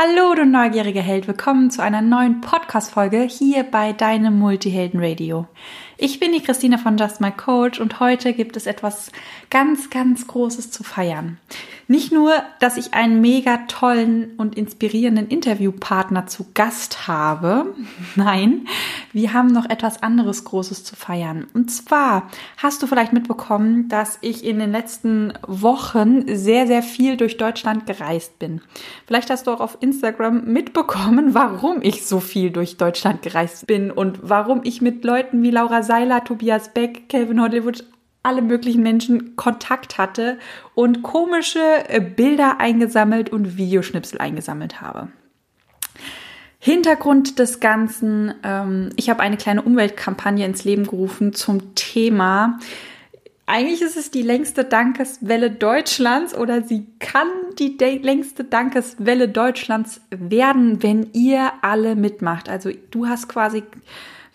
Hallo, du neugieriger Held. Willkommen zu einer neuen Podcast-Folge hier bei deinem Multihelden Radio. Ich bin die Christine von Just My Coach und heute gibt es etwas ganz, ganz Großes zu feiern. Nicht nur, dass ich einen mega tollen und inspirierenden Interviewpartner zu Gast habe. Nein, wir haben noch etwas anderes Großes zu feiern. Und zwar hast du vielleicht mitbekommen, dass ich in den letzten Wochen sehr, sehr viel durch Deutschland gereist bin. Vielleicht hast du auch auf Instagram mitbekommen, warum ich so viel durch Deutschland gereist bin und warum ich mit Leuten wie Laura Seiler, Tobias Beck, Calvin Hollywood, alle möglichen Menschen Kontakt hatte und komische äh, Bilder eingesammelt und Videoschnipsel eingesammelt habe. Hintergrund des Ganzen, ähm, ich habe eine kleine Umweltkampagne ins Leben gerufen zum Thema. Eigentlich ist es die längste Dankeswelle Deutschlands oder sie kann die längste Dankeswelle Deutschlands werden, wenn ihr alle mitmacht. Also du hast quasi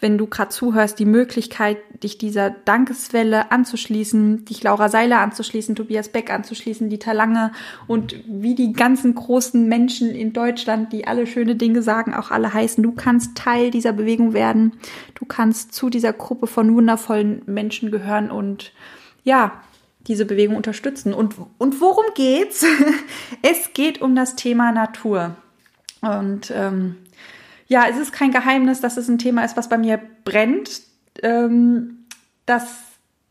wenn du gerade zuhörst, die Möglichkeit, dich dieser Dankeswelle anzuschließen, dich Laura Seiler anzuschließen, Tobias Beck anzuschließen, Dieter Lange und wie die ganzen großen Menschen in Deutschland, die alle schöne Dinge sagen, auch alle heißen. Du kannst Teil dieser Bewegung werden. Du kannst zu dieser Gruppe von wundervollen Menschen gehören und ja, diese Bewegung unterstützen. Und, und worum geht's? es geht um das Thema Natur. Und ähm, ja, es ist kein Geheimnis, dass es ein Thema ist, was bei mir brennt, ähm, dass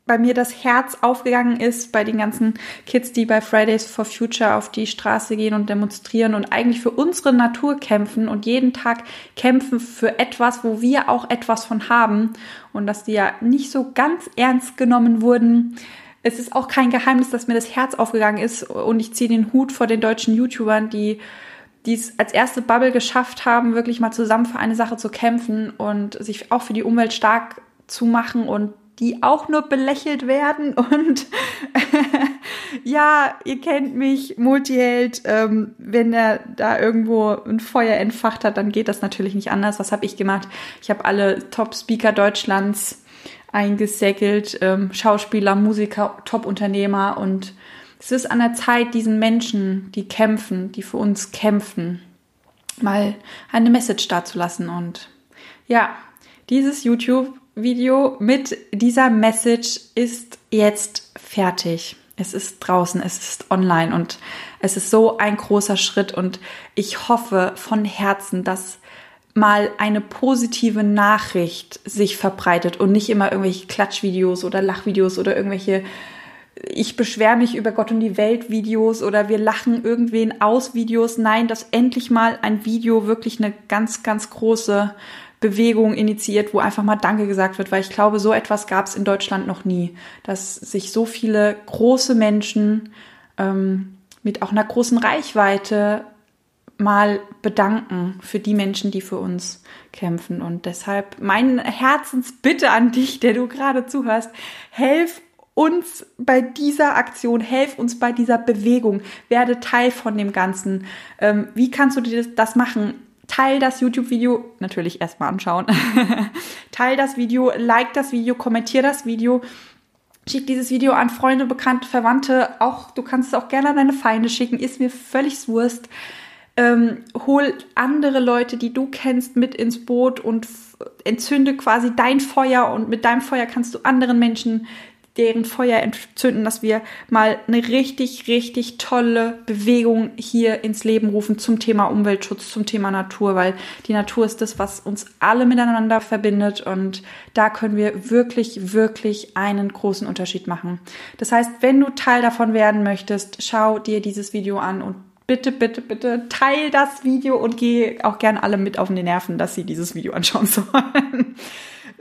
bei mir das Herz aufgegangen ist bei den ganzen Kids, die bei Fridays for Future auf die Straße gehen und demonstrieren und eigentlich für unsere Natur kämpfen und jeden Tag kämpfen für etwas, wo wir auch etwas von haben und dass die ja nicht so ganz ernst genommen wurden. Es ist auch kein Geheimnis, dass mir das Herz aufgegangen ist und ich ziehe den Hut vor den deutschen YouTubern, die die es als erste Bubble geschafft haben, wirklich mal zusammen für eine Sache zu kämpfen und sich auch für die Umwelt stark zu machen und die auch nur belächelt werden. Und ja, ihr kennt mich, Multiheld, ähm, wenn er da irgendwo ein Feuer entfacht hat, dann geht das natürlich nicht anders. Was habe ich gemacht? Ich habe alle Top-Speaker Deutschlands eingesäckelt, ähm, Schauspieler, Musiker, Top-Unternehmer und es ist an der Zeit, diesen Menschen, die kämpfen, die für uns kämpfen, mal eine Message dazulassen. Und ja, dieses YouTube-Video mit dieser Message ist jetzt fertig. Es ist draußen, es ist online und es ist so ein großer Schritt und ich hoffe von Herzen, dass mal eine positive Nachricht sich verbreitet und nicht immer irgendwelche Klatschvideos oder Lachvideos oder irgendwelche ich beschwere mich über Gott und die Welt Videos oder wir lachen irgendwen aus Videos. Nein, dass endlich mal ein Video wirklich eine ganz, ganz große Bewegung initiiert, wo einfach mal Danke gesagt wird, weil ich glaube, so etwas gab es in Deutschland noch nie, dass sich so viele große Menschen ähm, mit auch einer großen Reichweite mal bedanken für die Menschen, die für uns kämpfen. Und deshalb mein Herzensbitte an dich, der du gerade zuhörst, helf uns bei dieser Aktion, helf uns bei dieser Bewegung, werde Teil von dem Ganzen. Ähm, wie kannst du dir das, machen? Teil das YouTube-Video, natürlich erstmal anschauen. Teil das Video, like das Video, kommentier das Video. Schick dieses Video an Freunde, Bekannte, Verwandte. Auch du kannst es auch gerne an deine Feinde schicken. Ist mir völlig Wurst. Ähm, hol andere Leute, die du kennst, mit ins Boot und entzünde quasi dein Feuer und mit deinem Feuer kannst du anderen Menschen deren Feuer entzünden, dass wir mal eine richtig, richtig tolle Bewegung hier ins Leben rufen zum Thema Umweltschutz, zum Thema Natur, weil die Natur ist das, was uns alle miteinander verbindet und da können wir wirklich, wirklich einen großen Unterschied machen. Das heißt, wenn du Teil davon werden möchtest, schau dir dieses Video an und bitte, bitte, bitte teil das Video und geh auch gern alle mit auf den Nerven, dass sie dieses Video anschauen sollen.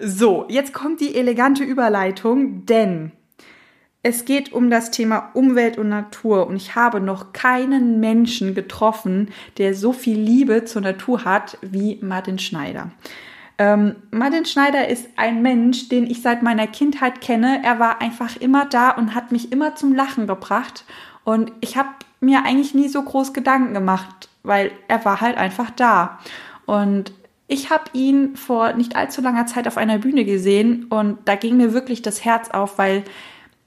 So, jetzt kommt die elegante Überleitung, denn es geht um das Thema Umwelt und Natur und ich habe noch keinen Menschen getroffen, der so viel Liebe zur Natur hat wie Martin Schneider. Ähm, Martin Schneider ist ein Mensch, den ich seit meiner Kindheit kenne. Er war einfach immer da und hat mich immer zum Lachen gebracht. Und ich habe mir eigentlich nie so groß Gedanken gemacht, weil er war halt einfach da. Und ich habe ihn vor nicht allzu langer Zeit auf einer Bühne gesehen und da ging mir wirklich das Herz auf, weil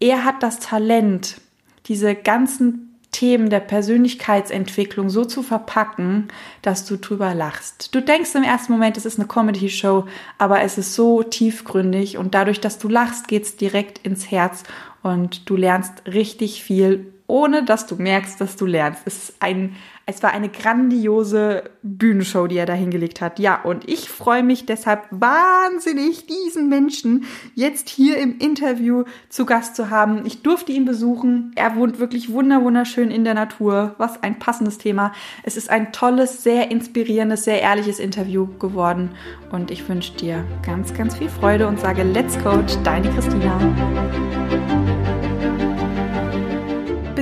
er hat das Talent, diese ganzen Themen der Persönlichkeitsentwicklung so zu verpacken, dass du drüber lachst. Du denkst im ersten Moment, es ist eine Comedy-Show, aber es ist so tiefgründig und dadurch, dass du lachst, geht's direkt ins Herz und du lernst richtig viel, ohne dass du merkst, dass du lernst. Es ist ein es war eine grandiose Bühnenshow, die er da hingelegt hat. Ja, und ich freue mich deshalb wahnsinnig, diesen Menschen jetzt hier im Interview zu Gast zu haben. Ich durfte ihn besuchen. Er wohnt wirklich wunderschön in der Natur. Was ein passendes Thema. Es ist ein tolles, sehr inspirierendes, sehr ehrliches Interview geworden. Und ich wünsche dir ganz, ganz viel Freude und sage Let's Coach, deine Christina.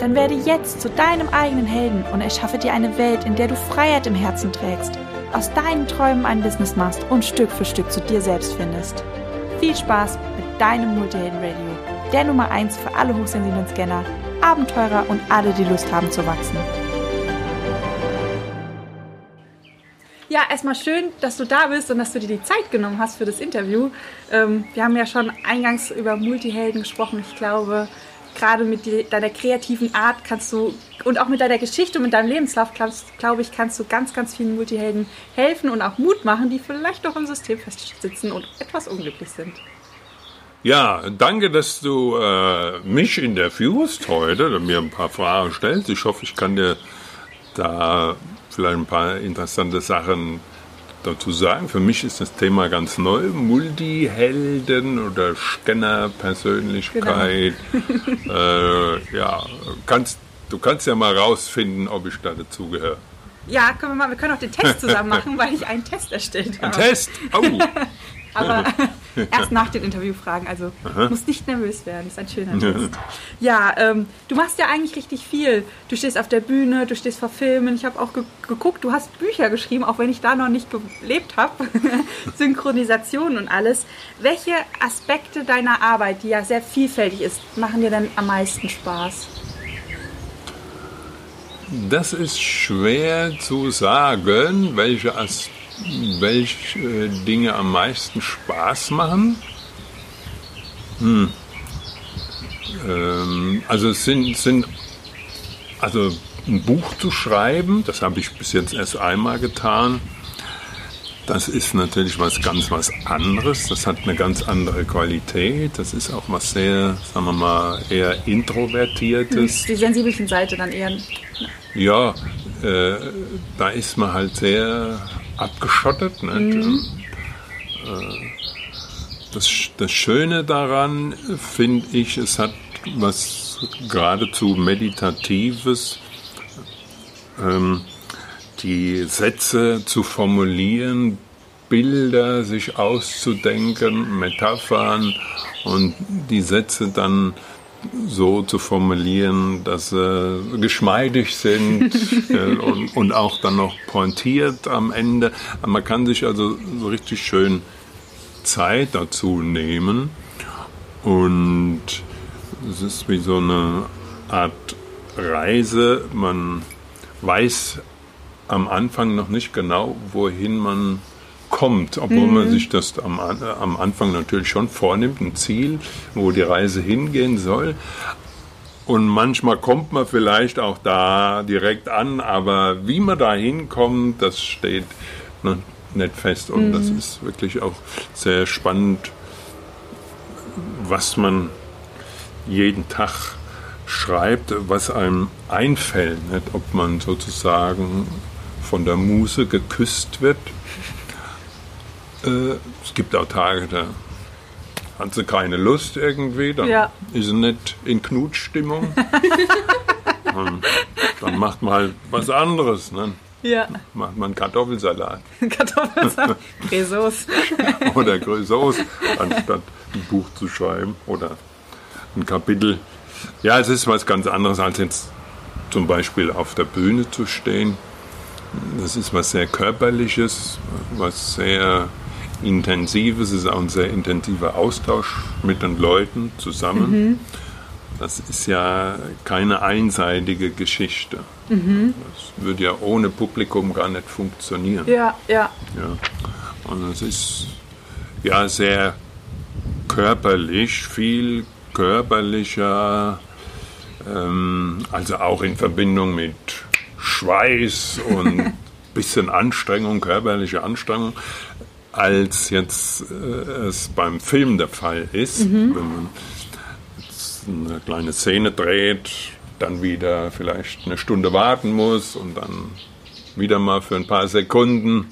Dann werde jetzt zu deinem eigenen Helden und erschaffe dir eine Welt, in der du Freiheit im Herzen trägst, aus deinen Träumen ein Business machst und Stück für Stück zu dir selbst findest. Viel Spaß mit deinem Multihelden Radio, der Nummer 1 für alle hochsensiblen Scanner, Abenteurer und alle, die Lust haben zu wachsen. Ja, erstmal schön, dass du da bist und dass du dir die Zeit genommen hast für das Interview. Ähm, wir haben ja schon eingangs über Multihelden gesprochen. Ich glaube, gerade mit die, deiner kreativen Art kannst du und auch mit deiner Geschichte und mit deinem Lebenslauf, glaube glaub ich, kannst du ganz, ganz vielen Multihelden helfen und auch Mut machen, die vielleicht doch im System festsitzen und etwas unglücklich sind. Ja, danke, dass du äh, mich interviewst heute, mir ein paar Fragen stellst. Ich hoffe, ich kann dir da vielleicht ein paar interessante Sachen dazu sagen. Für mich ist das Thema ganz neu. Multihelden oder Scanner-Persönlichkeit. Genau. äh, ja, kannst, du kannst ja mal rausfinden, ob ich da dazugehöre. Ja, können wir mal, wir können auch den Test zusammen machen, weil ich einen Test erstellt habe. Ein Test? Oh! Aber erst nach den Interviewfragen. Also Aha. musst nicht nervös werden. Das ist ein schöner Test. Ja, ähm, du machst ja eigentlich richtig viel. Du stehst auf der Bühne, du stehst vor Filmen. Ich habe auch ge geguckt, du hast Bücher geschrieben, auch wenn ich da noch nicht gelebt habe. Synchronisation und alles. Welche Aspekte deiner Arbeit, die ja sehr vielfältig ist, machen dir denn am meisten Spaß? Das ist schwer zu sagen, welche Aspekte welche äh, Dinge am meisten Spaß machen? Hm. Ähm, also es sind, sind, also ein Buch zu schreiben, das habe ich bis jetzt erst einmal getan. Das ist natürlich was ganz was anderes. Das hat eine ganz andere Qualität. Das ist auch was sehr, sagen wir mal, eher introvertiertes. Die sensibelchen Seite dann eher. Ja, äh, da ist man halt sehr abgeschottet. Mhm. Das, das Schöne daran finde ich, es hat was geradezu Meditatives, ähm, die Sätze zu formulieren, Bilder sich auszudenken, Metaphern und die Sätze dann so zu formulieren, dass sie geschmeidig sind und, und, auch dann noch pointiert am Ende. Man kann sich also so richtig schön Zeit dazu nehmen und es ist wie so eine Art Reise. Man weiß am Anfang noch nicht genau, wohin man kommt, obwohl mhm. man sich das am, am Anfang natürlich schon vornimmt, ein Ziel, wo die Reise hingehen soll. Und manchmal kommt man vielleicht auch da direkt an, aber wie man da hinkommt, das steht noch nicht fest. Und mhm. das ist wirklich auch sehr spannend, was man jeden Tag schreibt, was einem einfällt. Nicht? Ob man sozusagen von der Muse geküsst wird äh, es gibt auch Tage, da hat sie keine Lust irgendwie, dann ja. ist sie nicht in Knutstimmung. dann, dann macht man halt was anderes. Ne? Ja. Macht man Kartoffelsalat. Kartoffelsalat. Grisos. oder Grisos, anstatt ein Buch zu schreiben oder ein Kapitel. Ja, es ist was ganz anderes, als jetzt zum Beispiel auf der Bühne zu stehen. Das ist was sehr Körperliches, was sehr Intensives, es ist auch ein sehr intensiver Austausch mit den Leuten zusammen. Mhm. Das ist ja keine einseitige Geschichte. Mhm. Das würde ja ohne Publikum gar nicht funktionieren. Ja, ja. ja. Und es ist ja sehr körperlich, viel körperlicher, ähm, also auch in Verbindung mit Schweiß und bisschen Anstrengung, körperliche Anstrengung, als jetzt äh, es beim Film der Fall ist. Mhm. Wenn man eine kleine Szene dreht, dann wieder vielleicht eine Stunde warten muss und dann wieder mal für ein paar Sekunden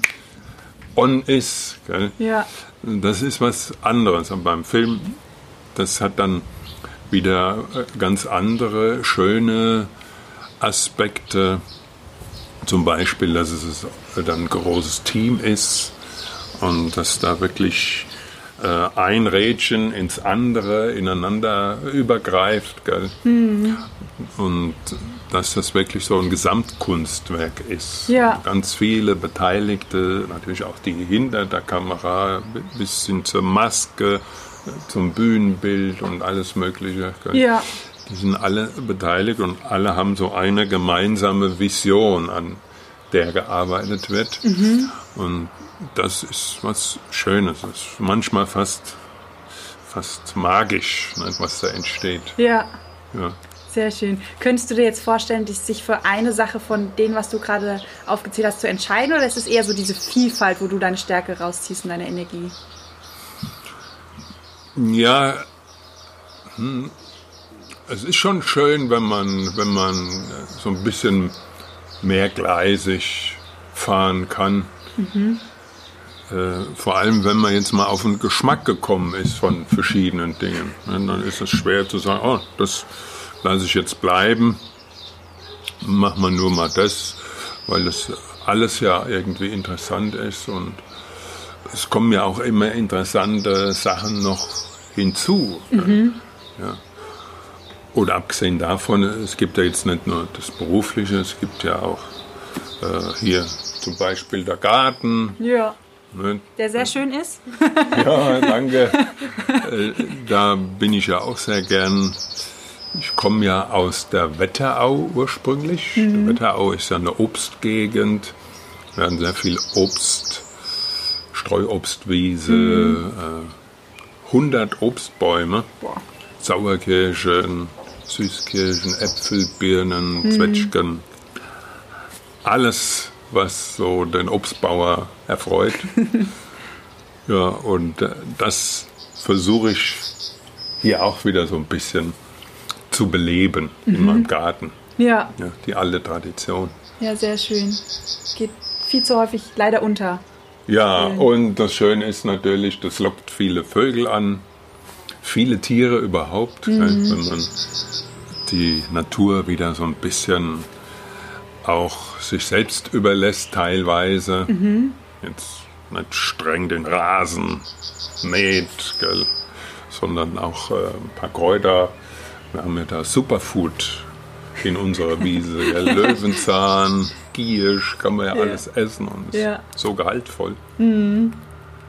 on ist. Gell? Ja. Das ist was anderes. Und beim Film, das hat dann wieder ganz andere, schöne Aspekte. Zum Beispiel, dass es dann ein großes Team ist und dass da wirklich äh, ein Rädchen ins andere ineinander übergreift. Gell? Mhm. Und dass das wirklich so ein Gesamtkunstwerk ist. Ja. Ganz viele Beteiligte, natürlich auch die hinter der Kamera, bis hin zur Maske, zum Bühnenbild und alles Mögliche. Gell? Ja. Die sind alle beteiligt und alle haben so eine gemeinsame Vision, an der gearbeitet wird. Mhm. Und das ist was Schönes. Das ist manchmal fast, fast magisch, ne, was da entsteht. Ja. ja. Sehr schön. Könntest du dir jetzt vorstellen, sich für eine Sache von dem, was du gerade aufgezählt hast, zu entscheiden? Oder ist es eher so diese Vielfalt, wo du deine Stärke rausziehst und deine Energie? Ja, hm, es ist schon schön, wenn man, wenn man so ein bisschen mehrgleisig fahren kann. Mhm. Äh, vor allem, wenn man jetzt mal auf den Geschmack gekommen ist von verschiedenen Dingen. Ne, dann ist es schwer zu sagen, oh, das lasse ich jetzt bleiben, mach mal nur mal das, weil das alles ja irgendwie interessant ist und es kommen ja auch immer interessante Sachen noch hinzu. Mhm. Ja. Oder abgesehen davon, es gibt ja jetzt nicht nur das Berufliche, es gibt ja auch äh, hier zum Beispiel der Garten. Ja. Der sehr schön ist. ja, danke. Äh, da bin ich ja auch sehr gern. Ich komme ja aus der Wetterau ursprünglich. Mhm. Wetterau ist ja eine Obstgegend. Wir haben sehr viel Obst, Streuobstwiese, mhm. äh, 100 Obstbäume, Boah. Sauerkirschen, Süßkirschen, Äpfel, Birnen, mhm. Zwetschgen. Alles was so den Obstbauer erfreut. ja, und äh, das versuche ich hier auch wieder so ein bisschen zu beleben mhm. in meinem Garten. Ja. ja. Die alte Tradition. Ja, sehr schön. Geht viel zu häufig leider unter. Ja, und das Schöne ist natürlich, das lockt viele Vögel an, viele Tiere überhaupt, mhm. wenn man die Natur wieder so ein bisschen auch sich selbst überlässt teilweise. Mhm. Jetzt nicht streng den Rasen mäht, gell, sondern auch äh, ein paar Kräuter. Wir haben ja da Superfood in unserer Wiese. Gell. Löwenzahn, Giersch, kann man ja, ja. alles essen und ist ja. so gehaltvoll. Mhm.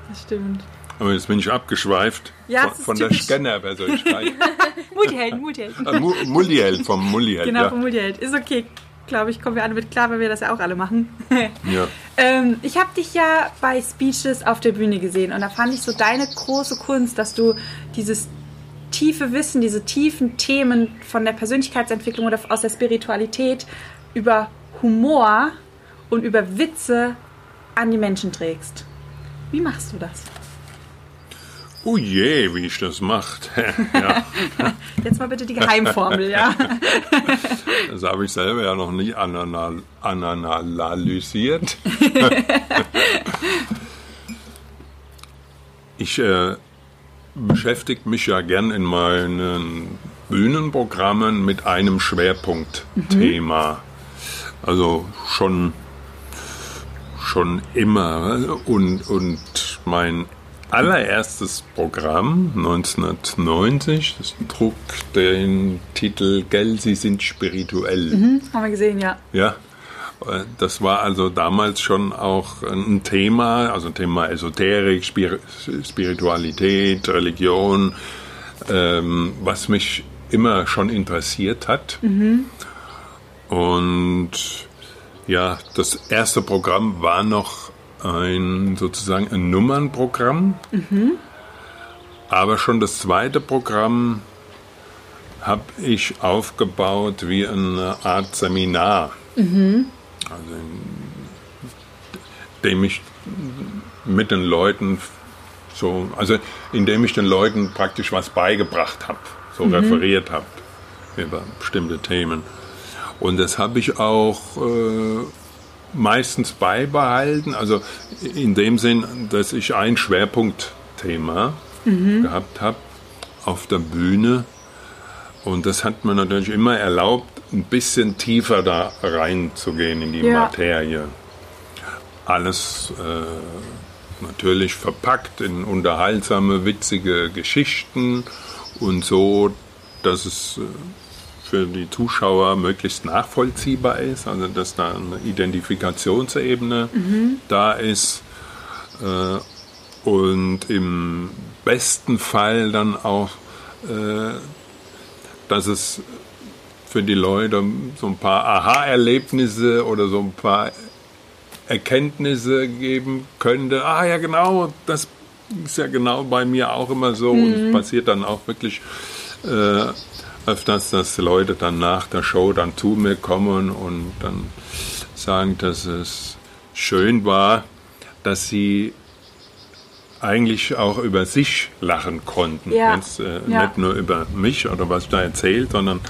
Das stimmt. Aber jetzt bin ich abgeschweift ja, von, von der Scanner-Persönlichkeit. Multiheld, Multiheld. Äh, Mulliheld, vom Mulliheld. Genau, vom Mulliheld. Ist okay glaube ich, kommen wir alle mit klar, weil wir das ja auch alle machen. ja. ähm, ich habe dich ja bei Speeches auf der Bühne gesehen und da fand ich so deine große Kunst, dass du dieses tiefe Wissen, diese tiefen Themen von der Persönlichkeitsentwicklung oder aus der Spiritualität über Humor und über Witze an die Menschen trägst. Wie machst du das? Oh je, wie ich das macht. ja. Jetzt mal bitte die Geheimformel, ja. das habe ich selber ja noch nie anal analysiert. ich äh, beschäftige mich ja gern in meinen Bühnenprogrammen mit einem Schwerpunktthema. Mhm. Also schon, schon immer. Und, und mein allererstes Programm 1990. Das trug den Titel Gell, Sie sind spirituell. Mhm, haben wir gesehen, ja. Ja. Das war also damals schon auch ein Thema, also ein Thema Esoterik, Spiritualität, Religion, ähm, was mich immer schon interessiert hat. Mhm. Und ja, das erste Programm war noch ein sozusagen ein Nummernprogramm. Mhm. Aber schon das zweite Programm habe ich aufgebaut wie eine Art Seminar. Mhm. Also indem ich mit den Leuten so, also indem ich den Leuten praktisch was beigebracht habe, so mhm. referiert habe über bestimmte Themen. Und das habe ich auch äh, meistens beibehalten, also in dem Sinn, dass ich ein Schwerpunktthema mhm. gehabt habe auf der Bühne. Und das hat mir natürlich immer erlaubt, ein bisschen tiefer da reinzugehen in die ja. Materie. Alles äh, natürlich verpackt in unterhaltsame, witzige Geschichten und so, dass es äh, für die Zuschauer möglichst nachvollziehbar ist, also dass da eine Identifikationsebene mhm. da ist äh, und im besten Fall dann auch, äh, dass es für die Leute so ein paar Aha-Erlebnisse oder so ein paar Erkenntnisse geben könnte. Ah ja, genau, das ist ja genau bei mir auch immer so mhm. und es passiert dann auch wirklich äh, öfters, dass Leute dann nach der Show dann zu mir kommen und dann sagen, dass es schön war, dass sie eigentlich auch über sich lachen konnten. Ja. Jetzt, äh, ja. Nicht nur über mich oder was da erzählt, sondern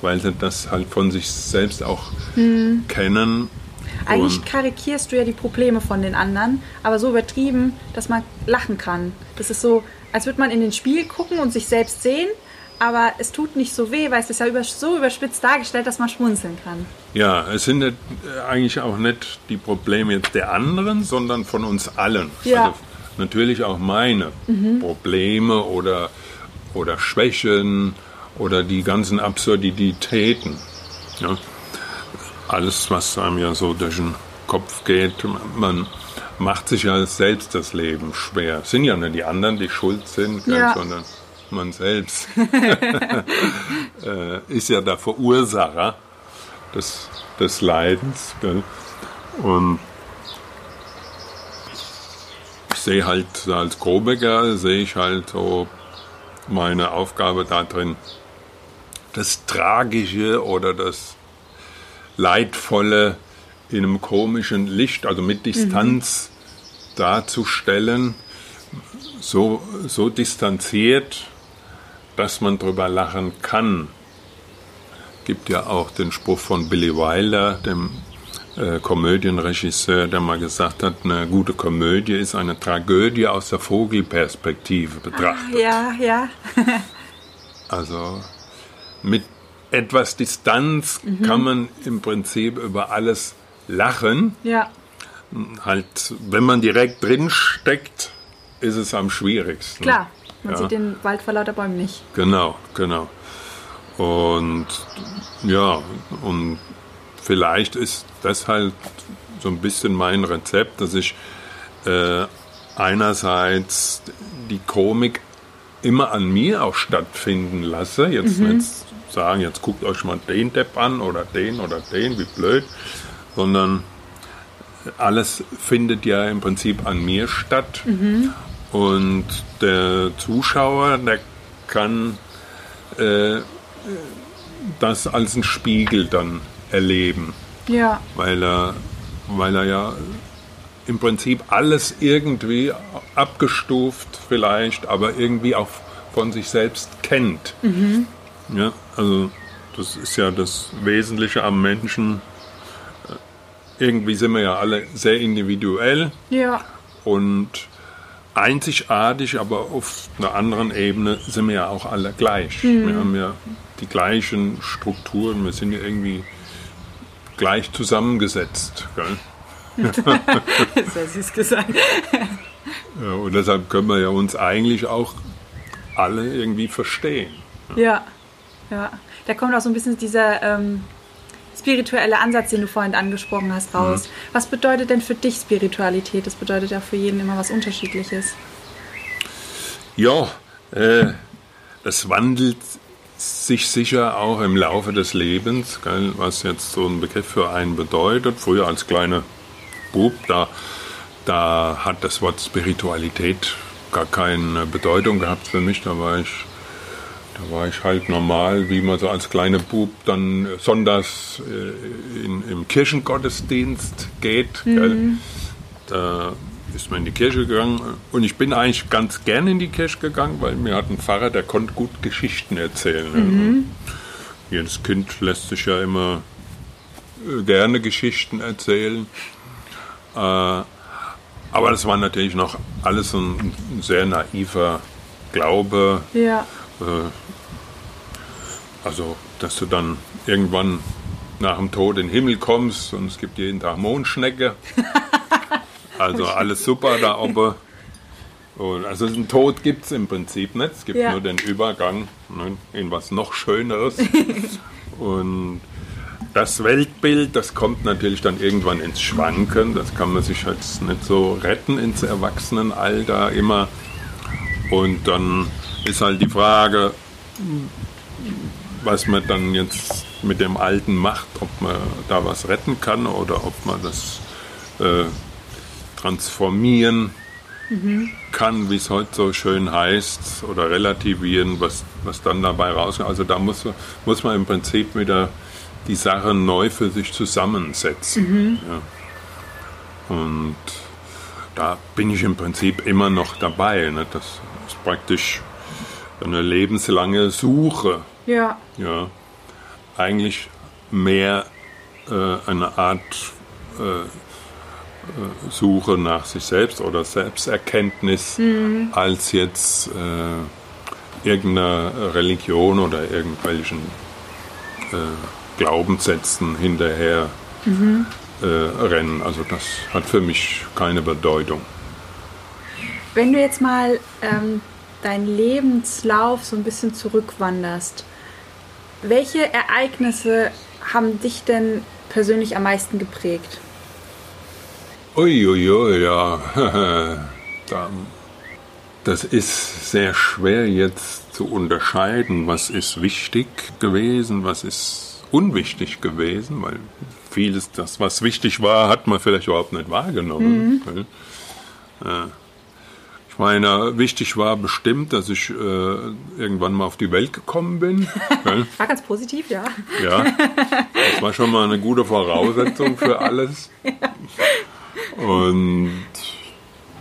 weil sie das halt von sich selbst auch hm. kennen. Eigentlich karikierst du ja die Probleme von den anderen, aber so übertrieben, dass man lachen kann. Das ist so, als würde man in den Spiegel gucken und sich selbst sehen, aber es tut nicht so weh, weil es ist ja über, so überspitzt dargestellt, dass man schmunzeln kann. Ja, es sind nicht, äh, eigentlich auch nicht die Probleme jetzt der anderen, sondern von uns allen. Ja. Also natürlich auch meine mhm. Probleme oder, oder Schwächen oder die ganzen Absurditäten. Ja. Alles, was einem ja so durch den Kopf geht, man macht sich ja selbst das Leben schwer. Es sind ja nicht die anderen, die schuld sind, ja. sondern man selbst äh, ist ja der Verursacher des, des Leidens. Gell? Und ich sehe halt als Grobecker, sehe ich halt so meine Aufgabe da drin, das Tragische oder das Leidvolle in einem komischen Licht, also mit Distanz mhm. darzustellen, so, so distanziert, dass man drüber lachen kann. Gibt ja auch den Spruch von Billy Wilder, dem äh, Komödienregisseur, der mal gesagt hat, eine gute Komödie ist eine Tragödie aus der Vogelperspektive betrachtet. Ah, ja, ja. also mit etwas Distanz mhm. kann man im Prinzip über alles lachen. Ja. Halt, wenn man direkt drin steckt, ist es am schwierigsten. Klar, man ja. sieht den Wald vor lauter Bäumen nicht. Genau, genau. Und ja, und vielleicht ist das halt so ein bisschen mein Rezept, dass ich äh, einerseits die Komik immer an mir auch stattfinden lasse. Jetzt, mhm. jetzt sagen, jetzt guckt euch mal den Depp an oder den oder den, wie blöd, sondern alles findet ja im Prinzip an mir statt. Mhm. Und der Zuschauer, der kann äh, das als einen Spiegel dann erleben. Ja. Weil er, weil er ja im Prinzip alles irgendwie abgestuft vielleicht, aber irgendwie auch von sich selbst kennt. Mhm. Ja, also das ist ja das Wesentliche am Menschen. Irgendwie sind wir ja alle sehr individuell. Ja. Und einzigartig, aber auf einer anderen Ebene sind wir ja auch alle gleich. Mhm. Wir haben ja die gleichen Strukturen, wir sind ja irgendwie gleich zusammengesetzt. Gell? Sehr süß gesagt. Ja, und deshalb können wir ja uns eigentlich auch alle irgendwie verstehen. Ja, ja. Da kommt auch so ein bisschen dieser, ähm, spirituelle Ansatz, den du vorhin angesprochen hast, raus. Mhm. Was bedeutet denn für dich Spiritualität? Das bedeutet ja für jeden immer was Unterschiedliches. Ja, äh, das wandelt sich sicher auch im Laufe des Lebens, gell, was jetzt so ein Begriff für einen bedeutet. Früher als kleiner Bub, da, da hat das Wort Spiritualität gar keine Bedeutung gehabt für mich. Da war ich, da war ich halt normal, wie man so als kleiner Bub dann sonntags äh, in, im Kirchengottesdienst geht. Mhm. Da ist man in die Kirche gegangen und ich bin eigentlich ganz gern in die Kirche gegangen, weil mir hat ein Pfarrer, der konnte gut Geschichten erzählen. Mhm. Jedes Kind lässt sich ja immer äh, gerne Geschichten erzählen. Äh, aber das war natürlich noch alles ein, sehr naiver Glaube. Ja. Äh, also, dass du dann irgendwann nach dem Tod in den Himmel kommst und es gibt jeden Tag Mondschnecke. Also alles super da oben. Und also einen Tod gibt es im Prinzip nicht. Es gibt ja. nur den Übergang ne, in was noch Schöneres. und das Weltbild, das kommt natürlich dann irgendwann ins Schwanken. Das kann man sich jetzt nicht so retten ins Erwachsenenalter immer. Und dann ist halt die Frage, was man dann jetzt mit dem Alten macht, ob man da was retten kann oder ob man das äh, transformieren mhm. kann, wie es heute so schön heißt, oder relativieren, was, was dann dabei rauskommt. Also da muss, muss man im Prinzip wieder die Sache neu für sich zusammensetzen. Mhm. Ja. Und da bin ich im Prinzip immer noch dabei. Ne? Das praktisch eine lebenslange Suche. Ja. ja. Eigentlich mehr äh, eine Art äh, äh, Suche nach sich selbst oder Selbsterkenntnis mhm. als jetzt äh, irgendeiner Religion oder irgendwelchen äh, Glaubenssätzen hinterher mhm. äh, rennen. Also das hat für mich keine Bedeutung. Wenn du jetzt mal ähm, deinen Lebenslauf so ein bisschen zurückwanderst, welche Ereignisse haben dich denn persönlich am meisten geprägt? Uiuiui, ui, ja. das ist sehr schwer jetzt zu unterscheiden, was ist wichtig gewesen, was ist unwichtig gewesen, weil vieles, das was wichtig war, hat man vielleicht überhaupt nicht wahrgenommen. Mhm. Ich meine, wichtig war bestimmt, dass ich äh, irgendwann mal auf die Welt gekommen bin. war ganz positiv, ja. Ja, das war schon mal eine gute Voraussetzung für alles. Und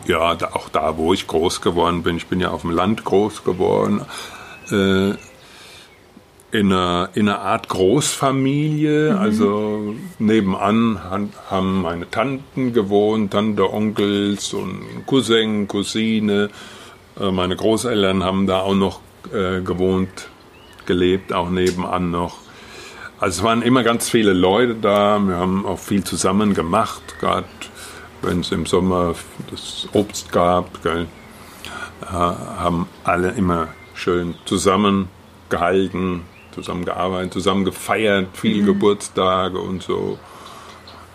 ja, auch da, wo ich groß geworden bin, ich bin ja auf dem Land groß geworden, äh, in, einer, in einer Art Großfamilie. Mhm. Also nebenan haben meine Tanten gewohnt, Tante, Onkels und Cousin, Cousine. Äh, meine Großeltern haben da auch noch äh, gewohnt, gelebt, auch nebenan noch. Also es waren immer ganz viele Leute da. Wir haben auch viel zusammen gemacht, gerade wenn es im Sommer das Obst gab, gell, äh, haben alle immer schön zusammen gehalten, zusammen gearbeitet, zusammen gefeiert, viele mhm. Geburtstage und so.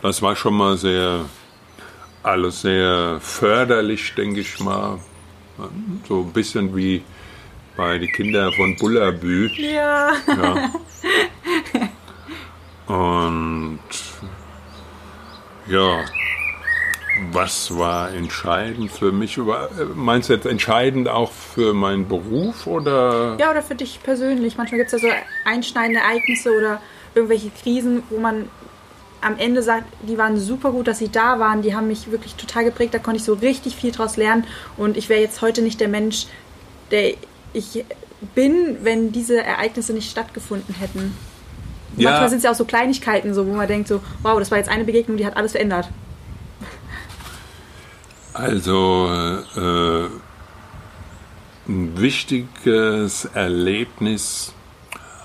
Das war schon mal sehr, alles sehr förderlich, denke ich mal. So ein bisschen wie bei den Kindern von Bullabü. Ja. ja. Und ja, was war entscheidend für mich? Meinst du jetzt entscheidend auch für meinen Beruf oder? Ja, oder für dich persönlich. Manchmal gibt es ja so einschneidende Ereignisse oder irgendwelche Krisen, wo man am Ende sagt, die waren super gut, dass sie da waren, die haben mich wirklich total geprägt, da konnte ich so richtig viel draus lernen und ich wäre jetzt heute nicht der Mensch, der ich bin, wenn diese Ereignisse nicht stattgefunden hätten. Ja. Manchmal sind es ja auch so Kleinigkeiten, so, wo man denkt so, wow, das war jetzt eine Begegnung, die hat alles verändert. Also äh, ein wichtiges Erlebnis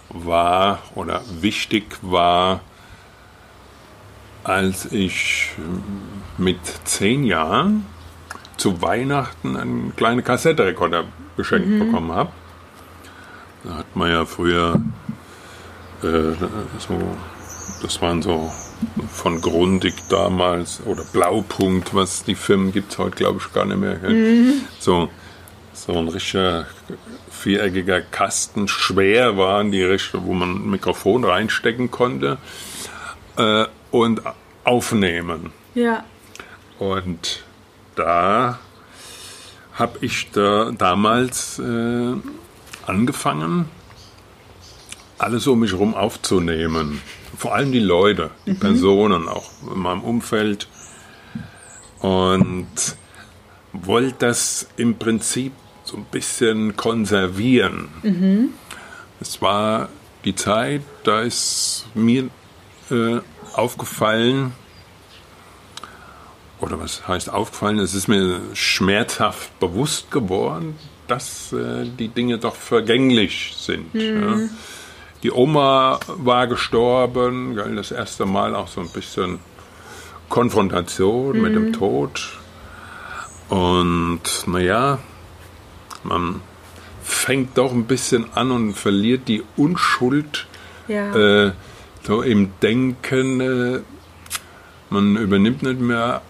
war oder wichtig war, als ich mit zehn Jahren zu Weihnachten einen kleinen Kassettenrekorder geschenkt mhm. bekommen habe. Da hat man ja früher äh, so das waren so von Grundig damals oder Blaupunkt, was die Firmen gibt es heute, glaube ich, gar nicht mehr. Mhm. So, so ein richtiger viereckiger Kasten, schwer waren die Richtung, wo man ein Mikrofon reinstecken konnte äh, und aufnehmen. Ja. Und da habe ich da damals äh, angefangen, alles um mich herum aufzunehmen. Vor allem die Leute, die mhm. Personen auch in meinem Umfeld. Und wollte das im Prinzip so ein bisschen konservieren. Mhm. Es war die Zeit, da ist mir äh, aufgefallen, oder was heißt aufgefallen, es ist mir schmerzhaft bewusst geworden, dass äh, die Dinge doch vergänglich sind. Mhm. Ja. Die Oma war gestorben, gell, das erste Mal auch so ein bisschen Konfrontation mhm. mit dem mhm. Tod. Und naja, man fängt doch ein bisschen an und verliert die Unschuld ja. äh, so im Denken. Äh, man übernimmt nicht mehr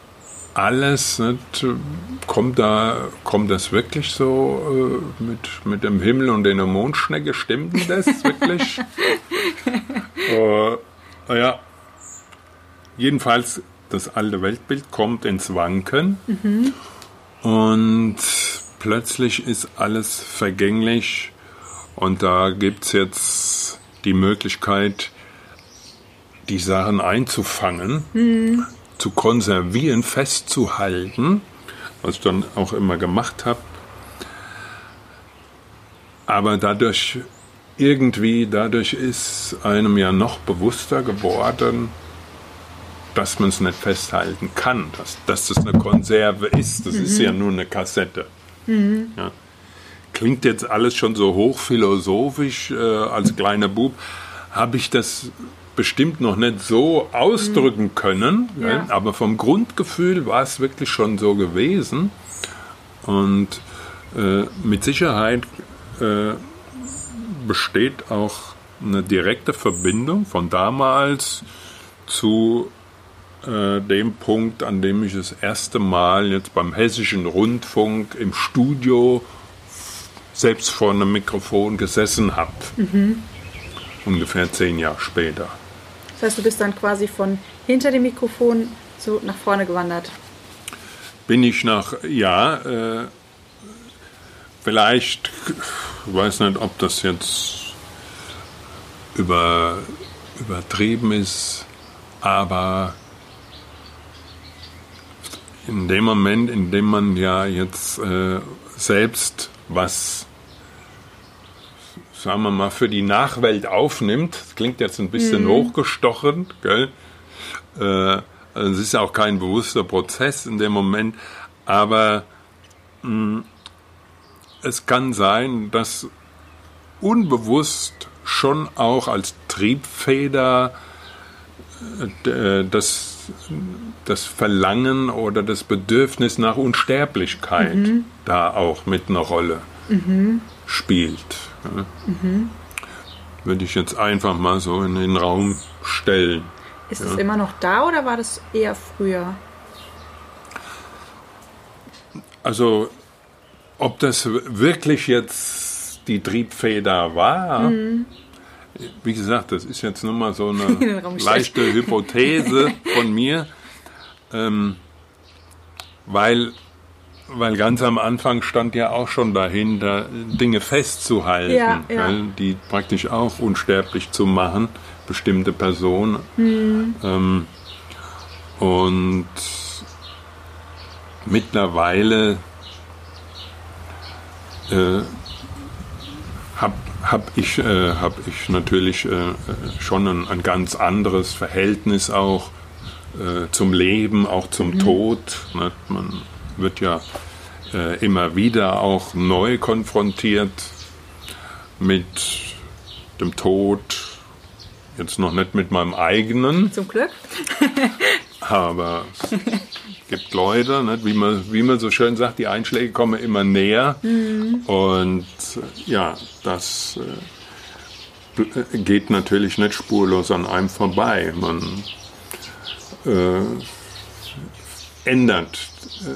alles. Nicht? Kommt, da, kommt das wirklich so äh, mit, mit dem Himmel und der Mondschnecke? Stimmt das wirklich? äh, naja, jedenfalls das alte Weltbild kommt ins Wanken mhm. und plötzlich ist alles vergänglich und da gibt es jetzt die Möglichkeit, die Sachen einzufangen, mhm. Zu konservieren, festzuhalten, was ich dann auch immer gemacht habe. Aber dadurch irgendwie, dadurch ist einem ja noch bewusster geworden, dass man es nicht festhalten kann, dass, dass das eine Konserve ist. Das mhm. ist ja nur eine Kassette. Mhm. Ja. Klingt jetzt alles schon so hochphilosophisch. Äh, als kleiner Bub habe ich das bestimmt noch nicht so ausdrücken mhm. können, ja. aber vom Grundgefühl war es wirklich schon so gewesen. Und äh, mit Sicherheit äh, besteht auch eine direkte Verbindung von damals zu äh, dem Punkt, an dem ich das erste Mal jetzt beim Hessischen Rundfunk im Studio selbst vor einem Mikrofon gesessen habe. Mhm. Ungefähr zehn Jahre später. Das heißt, du bist dann quasi von hinter dem Mikrofon so nach vorne gewandert. Bin ich nach, ja, äh, vielleicht, ich weiß nicht, ob das jetzt über, übertrieben ist, aber in dem Moment, in dem man ja jetzt äh, selbst was, sagen wir mal, für die Nachwelt aufnimmt, das klingt jetzt ein bisschen mhm. hochgestochen, gell? Äh, also es ist auch kein bewusster Prozess in dem Moment, aber mh, hm, es kann sein, dass unbewusst schon auch als Triebfeder äh, das das Verlangen oder das Bedürfnis nach Unsterblichkeit mhm. da auch mit einer Rolle mhm. spielt. Ja. Mhm. Würde ich jetzt einfach mal so in den Raum stellen. Ist es immer noch da oder war das eher früher? Also, ob das wirklich jetzt die Triebfeder war, mhm wie gesagt, das ist jetzt nur mal so eine leichte Hypothese von mir, ähm, weil, weil ganz am Anfang stand ja auch schon dahinter, Dinge festzuhalten, ja, ja. die praktisch auch unsterblich zu machen, bestimmte Personen. Mhm. Ähm, und mittlerweile äh, habe habe ich, äh, hab ich natürlich äh, schon ein, ein, ganz anderes Verhältnis auch äh, zum Leben, auch zum mhm. Tod. Ne? Man wird ja äh, immer wieder auch neu konfrontiert mit dem Tod. Jetzt noch nicht mit meinem eigenen. Zum Glück. aber gibt Leute, ne, wie, man, wie man so schön sagt, die Einschläge kommen immer näher. Mhm. Und ja, das äh, geht natürlich nicht spurlos an einem vorbei. Man äh, ändert,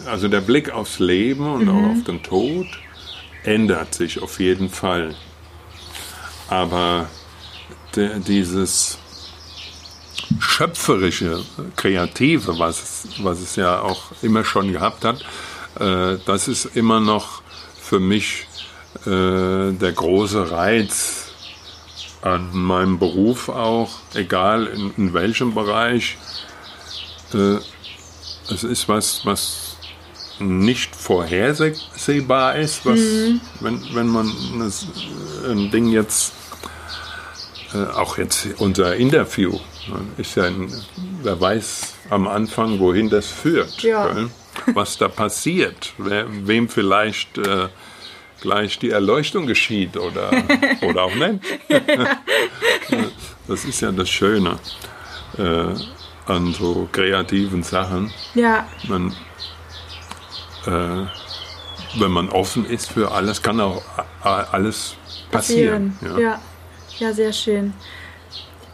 also der Blick aufs Leben und mhm. auch auf den Tod ändert sich auf jeden Fall. Aber de, dieses schöpferische, kreative, was es, was es ja auch immer schon gehabt hat, äh, das ist immer noch für mich äh, der große Reiz an meinem Beruf auch, egal in, in welchem Bereich. Äh, es ist was, was nicht vorhersehbar ist, was, mhm. wenn, wenn man das, ein Ding jetzt, äh, auch jetzt unser Interview, ist ja, ein, wer weiß am Anfang, wohin das führt, ja. was da passiert, wer, wem vielleicht äh, gleich die Erleuchtung geschieht oder, oder auch nicht. das ist ja das Schöne äh, an so kreativen Sachen. Ja. Man, äh, wenn man offen ist für alles, kann auch alles passieren. passieren. Ja. ja. ja, sehr schön.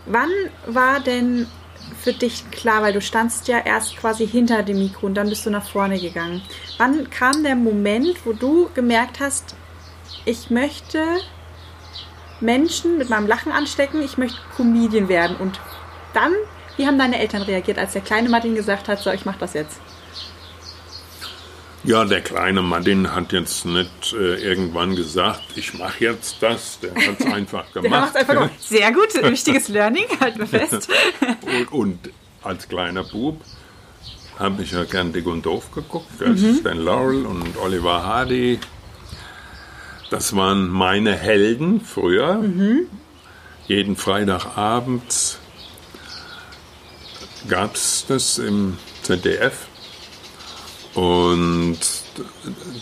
Wann war denn für dich klar, weil du standst ja erst quasi hinter dem Mikro und dann bist du nach vorne gegangen. Wann kam der Moment, wo du gemerkt hast, ich möchte Menschen mit meinem Lachen anstecken, ich möchte Comedian werden und dann, wie haben deine Eltern reagiert, als der kleine Martin gesagt hat, so, ich mach das jetzt? Ja, der kleine Martin hat jetzt nicht äh, irgendwann gesagt, ich mache jetzt das. Der hat es einfach gemacht. der macht einfach gemacht. Sehr gut, wichtiges Learning, halten wir fest. und, und, als kleiner Bub habe ich ja gern Dick und Doof geguckt. Mhm. Stan Laurel und Oliver Hardy. Das waren meine Helden früher. Mhm. Jeden Freitagabend gab es das im ZDF und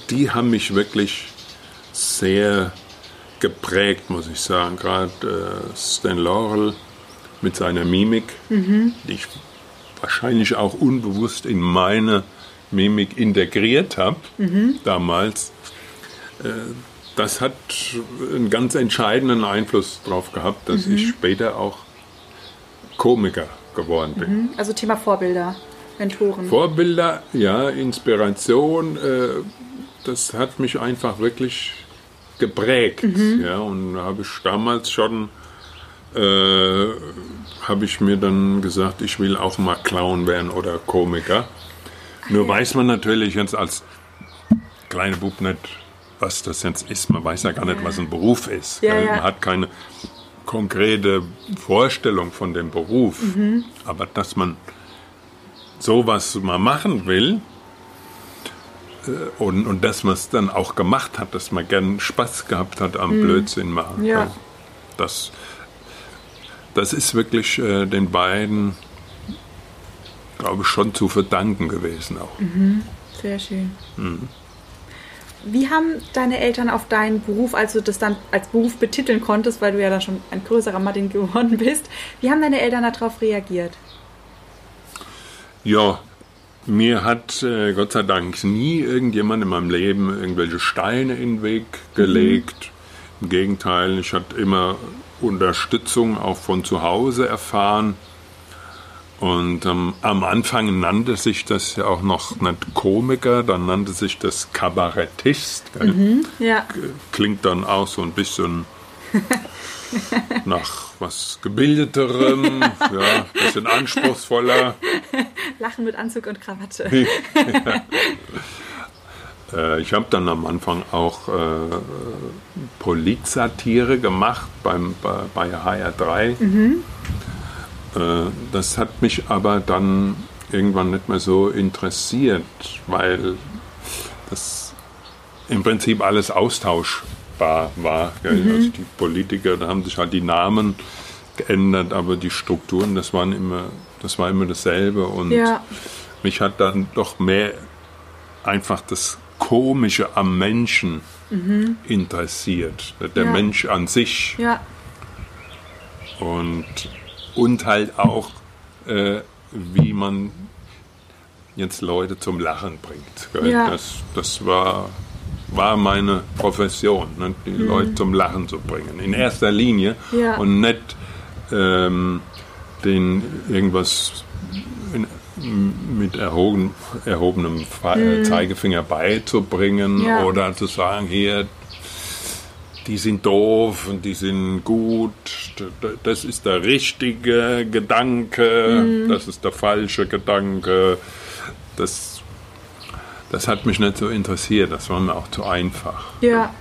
die haben mich wirklich sehr geprägt, muss ich sagen. Gerade äh, Stan Laurel mit seiner Mimik, mhm. die ich wahrscheinlich auch unbewusst in meine Mimik integriert habe mhm. damals. Äh, das hat einen ganz entscheidenden Einfluss darauf gehabt, dass mhm. ich später auch Komiker geworden bin. Mhm. Also Thema Vorbilder. Mentoren. Vorbilder, ja, Inspiration, äh, das hat mich einfach wirklich geprägt. Mhm. Ja, und habe ich damals schon, äh, habe ich mir dann gesagt, ich will auch mal Clown werden oder Komiker. Nur ja. weiß man natürlich jetzt als kleiner Bub nicht, was das jetzt ist. Man weiß ja gar nicht, was ein Beruf ist. Ja, man hat keine konkrete Vorstellung von dem Beruf. Mhm. Aber dass man sowas mal machen will äh, und, und dass man es dann auch gemacht hat, dass man gern Spaß gehabt hat am mhm. Blödsinn machen. Ja. Das, das ist wirklich äh, den beiden, glaube ich, schon zu verdanken gewesen auch. Mhm. Sehr schön. Mhm. Wie haben deine Eltern auf deinen Beruf, als du das dann als Beruf betiteln konntest, weil du ja dann schon ein größerer Martin geworden bist, wie haben deine Eltern darauf reagiert? Ja, mir hat äh, Gott sei Dank nie irgendjemand in meinem Leben irgendwelche Steine in den Weg gelegt. Mhm. Im Gegenteil, ich hatte immer Unterstützung auch von zu Hause erfahren. Und ähm, am Anfang nannte sich das ja auch noch nicht Komiker, dann nannte sich das Kabarettist. Mhm, ja. Klingt dann auch so ein bisschen nach was gebildeterem, ja, ein bisschen anspruchsvoller. Lachen mit Anzug und Krawatte. ja. äh, ich habe dann am Anfang auch äh, Politsatire gemacht beim, bei, bei HR3. Mhm. Äh, das hat mich aber dann irgendwann nicht mehr so interessiert, weil das im Prinzip alles Austausch war. war mhm. Also die Politiker, da haben sich halt die Namen geändert, aber die Strukturen, das waren immer, das war immer dasselbe. Und ja. mich hat dann doch mehr einfach das Komische am Menschen mhm. interessiert. Der ja. Mensch an sich. Ja. Und, und halt auch, äh, wie man jetzt Leute zum Lachen bringt. Ja. Das, das war war meine Profession, ne? die mhm. Leute zum Lachen zu bringen. In erster Linie ja. und nicht ähm, den irgendwas in, mit erhoben, erhobenem mhm. Zeigefinger beizubringen ja. oder zu sagen, hier, die sind doof und die sind gut, das ist der richtige Gedanke, mhm. das ist der falsche Gedanke. Das, das hat mich nicht so interessiert, das war mir auch zu einfach. Ja,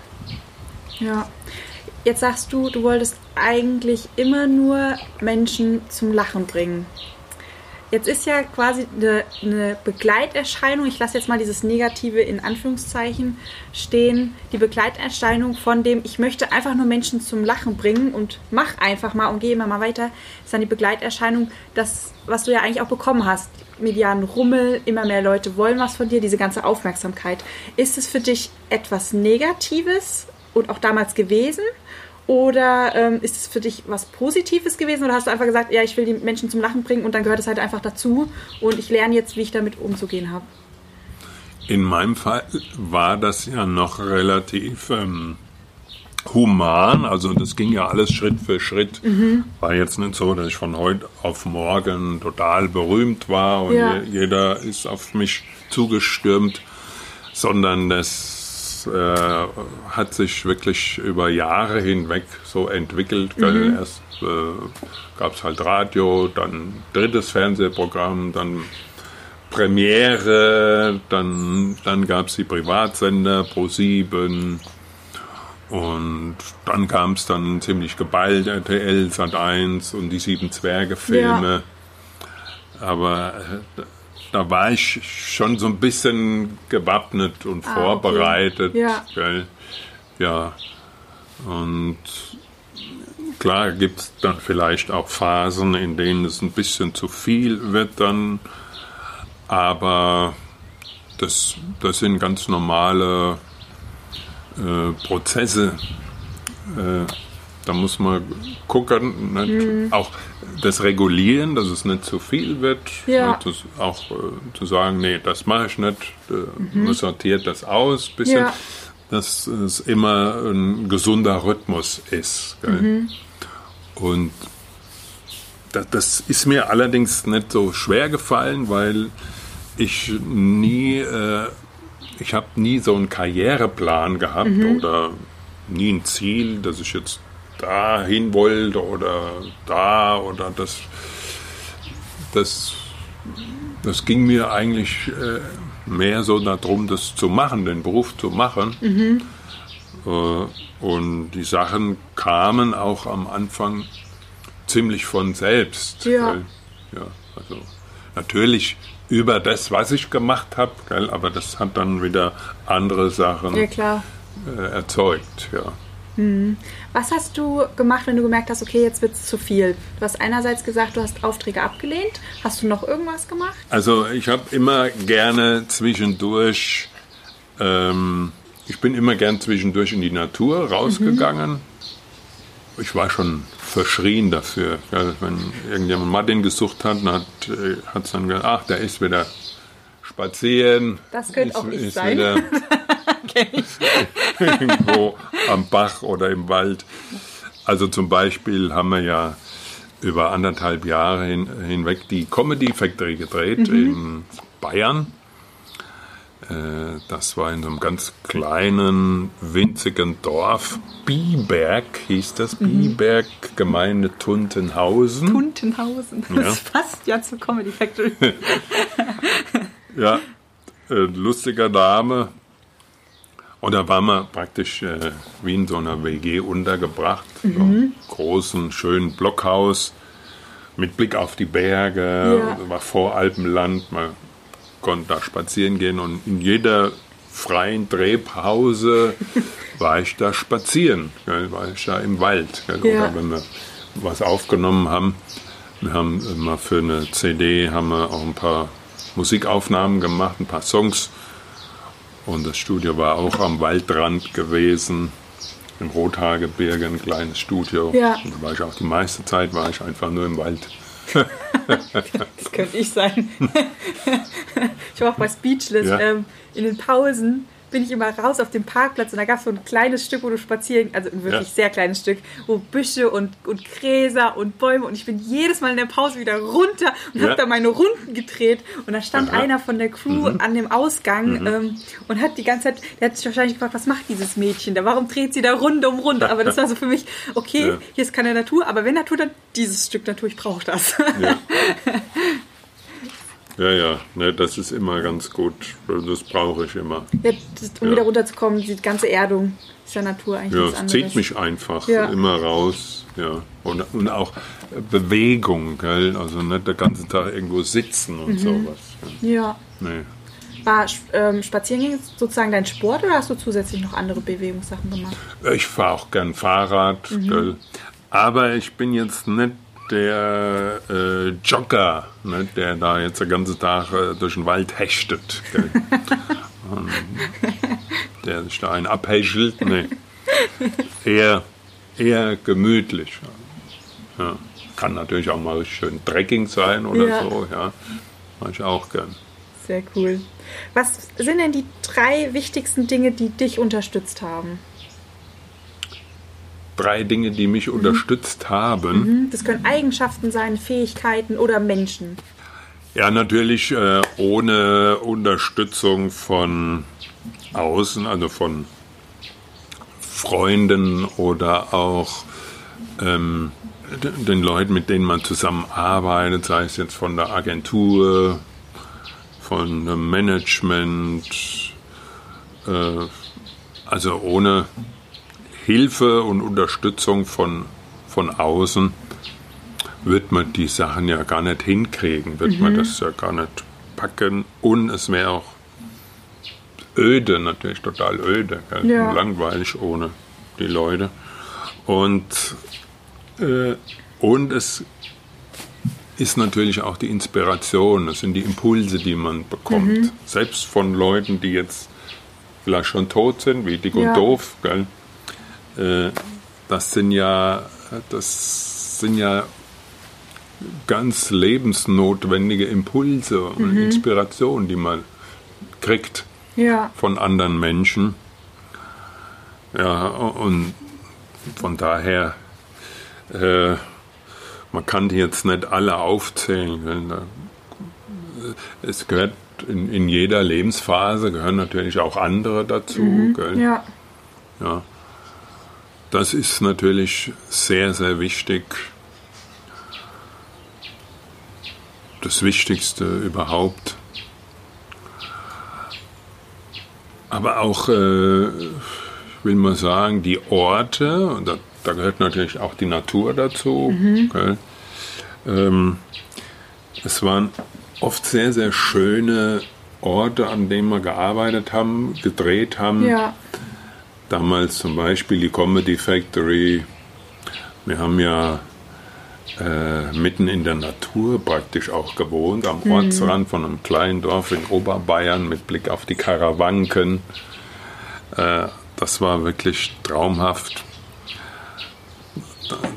ja. Jetzt sagst du, du wolltest eigentlich immer nur Menschen zum Lachen bringen. Jetzt ist ja quasi eine, eine, Begleiterscheinung, ich lasse jetzt mal dieses Negative in Anführungszeichen stehen, die Begleiterscheinung von dem, ich möchte einfach nur Menschen zum Lachen bringen und mach einfach mal und gehe immer mal weiter, ist dann die Begleiterscheinung, das, was du ja eigentlich auch bekommen hast. Medianen Rummel, immer mehr Leute wollen was von dir, diese ganze Aufmerksamkeit. Ist es für dich etwas Negatives und auch damals gewesen? Oder ähm, ist es für dich was Positives gewesen oder hast du einfach gesagt, ja, ich will die Menschen zum Lachen bringen und dann gehört es halt einfach dazu und ich lerne jetzt, wie ich damit umzugehen habe? In meinem Fall war das ja noch relativ ähm, human, also das ging ja alles Schritt für Schritt. Mhm. War jetzt nicht so, dass ich von heute auf morgen total berühmt war und ja. jeder ist auf mich zugestürmt, sondern das äh, hat sich wirklich über Jahre hinweg so entwickelt. Mhm. Erst äh, gab es halt Radio, dann drittes Fernsehprogramm, dann Premiere, dann, dann gab es die Privatsender Pro7 und dann kam es dann ziemlich geballt, RTL, Sat1 und die Sieben Zwerge Filme. Ja. Aber äh, da war ich schon so ein bisschen gewappnet und ah, vorbereitet. Okay. Ja. Gell? ja. Und klar gibt es dann vielleicht auch Phasen, in denen es ein bisschen zu viel wird dann. Aber das, das sind ganz normale äh, Prozesse. Äh, da muss man gucken, nicht, mhm. auch das Regulieren, dass es nicht zu viel wird, ja. nicht, auch äh, zu sagen, nee, das mache ich nicht, äh, mhm. man sortiert das aus, bisschen, ja. dass es immer ein gesunder Rhythmus ist. Mhm. Und das, das, ist mir allerdings nicht so schwer gefallen, weil ich nie, äh, ich habe nie so einen Karriereplan gehabt mhm. oder nie ein Ziel, dass ich jetzt dahin wollte oder da oder das, das, das ging mir eigentlich äh, mehr so darum, das zu machen, den Beruf zu machen. Mhm. Äh, und die Sachen kamen auch am Anfang ziemlich von selbst. Ja. ja also natürlich über das, was ich gemacht habe, aber das hat dann wieder andere Sachen ja, äh, erzeugt. Ja. Hm. Was hast du gemacht, wenn du gemerkt hast, okay, jetzt wird es zu viel? Du hast einerseits gesagt, du hast Aufträge abgelehnt. Hast du noch irgendwas gemacht? Also ich habe immer gerne zwischendurch, ähm, ich bin immer gern zwischendurch in die Natur rausgegangen. Mhm. Ich war schon verschrien dafür. Ja, wenn irgendjemand Martin gesucht hat, dann hat es äh, dann gesagt, ach, der ist wieder spazieren. Das könnte ist, auch ich sein. irgendwo am Bach oder im Wald. Also zum Beispiel haben wir ja über anderthalb Jahre hin, hinweg die Comedy Factory gedreht mhm. in Bayern. Äh, das war in so einem ganz kleinen, winzigen Dorf. Biberg hieß das. Mhm. Biberg, Gemeinde Tuntenhausen. Tuntenhausen, das ja. passt ja zur Comedy Factory. ja, äh, lustiger Name. Und da waren wir praktisch äh, wie in so einer WG untergebracht. Mhm. So großen, schönen Blockhaus mit Blick auf die Berge. Ja. War vor Alpenland. Man konnte da spazieren gehen und in jeder freien Drehpause war ich da spazieren. Gell, war ich da im Wald. Gell, ja. Oder wenn wir was aufgenommen haben. Wir haben immer für eine CD haben wir auch ein paar Musikaufnahmen gemacht, ein paar Songs und das Studio war auch am Waldrand gewesen, im Rothaargebirge, ein kleines Studio. Ja. Und da war ich auch die meiste Zeit war ich einfach nur im Wald. das könnte ich sein. ich war auch bei Speechless. Ja. Ähm, in den Pausen bin ich immer raus auf dem Parkplatz und da gab es so ein kleines Stück, wo du spazieren, also ein wirklich Ja. sehr kleines Stück, wo Büsche und, und Gräser und Bäume und ich bin jedes Mal in der Pause wieder runter und Ja. habe da meine Runden gedreht und da stand Aha. einer von der Crew an dem Ausgang ähm, und hat die ganze Zeit, der hat sich wahrscheinlich gefragt, was macht dieses Mädchen da, warum dreht sie da Runde um Runde, aber das war so für mich, okay, Ja. hier ist keine Natur, aber wenn Natur, dann dieses Stück Natur, ich brauche das. Ja. Ja, ne, das ist immer ganz gut. Das brauche ich immer. Ja, das, um Ja. wieder runterzukommen, die ganze Erdung ist ja Natur eigentlich Ja, es zieht mich einfach Ja. immer raus. Ja. Und, und auch Bewegung, gell? Also nicht den ganzen Tag irgendwo sitzen Mhm. und sowas. Ja. Nee. War ähm, Spaziergänge sozusagen dein Sport oder hast du zusätzlich noch andere Bewegungssachen gemacht? Ich fahre auch gern Fahrrad, Mhm. gell? aber ich bin jetzt nicht der äh, Jogger, ne, der da jetzt den ganzen Tag äh, durch den Wald hechtet. Und der sich da einen abhechelt. Nee. Eher, eher gemütlich. Ja. Kann natürlich auch mal schön Trekking sein oder Ja. so. Ja. Mach ich auch gern. Sehr cool. Was sind denn die drei wichtigsten Dinge, die dich unterstützt haben? Drei Dinge, die mich Mhm. unterstützt haben. Das können Eigenschaften sein, Fähigkeiten oder Menschen. Ja, natürlich äh, ohne Unterstützung von außen, also von Freunden oder auch ähm, den Leuten, mit denen man zusammenarbeitet, sei es jetzt von der Agentur, von dem Management, äh, also ohne Hilfe und Unterstützung von, von außen wird man die Sachen ja gar nicht hinkriegen, wird man das ja gar nicht packen und es wäre auch öde, natürlich total öde? Ja. langweilig ohne die Leute. Und, äh, und es ist natürlich auch die Inspiration, das sind die Impulse, die man bekommt. Selbst von Leuten, die jetzt vielleicht schon tot sind, wie dick Ja. und doof, gell? Äh, das sind ja, das sind ja ganz lebensnotwendige Impulse und Inspirationen, die man kriegt Ja. von anderen Menschen. Ja, und von daher, äh, man kann die jetzt nicht alle aufzählen. Da- Es gehört in, in jeder Lebensphase gehören natürlich auch andere dazu. Gell. Ja. Ja. Das ist natürlich sehr, sehr wichtig. Das Wichtigste überhaupt. Aber auch, äh, ich will mal sagen, die Orte, und da, da gehört natürlich auch die Natur dazu. Gell? Ähm, es waren oft sehr, sehr schöne Orte, an denen wir gearbeitet haben, gedreht haben. Ja. Damals zum Beispiel die Comedy Factory. Wir haben ja äh, mitten in der Natur praktisch auch gewohnt, am Ortsrand von einem kleinen Dorf in Oberbayern mit Blick auf die Karawanken. Äh, das war wirklich traumhaft.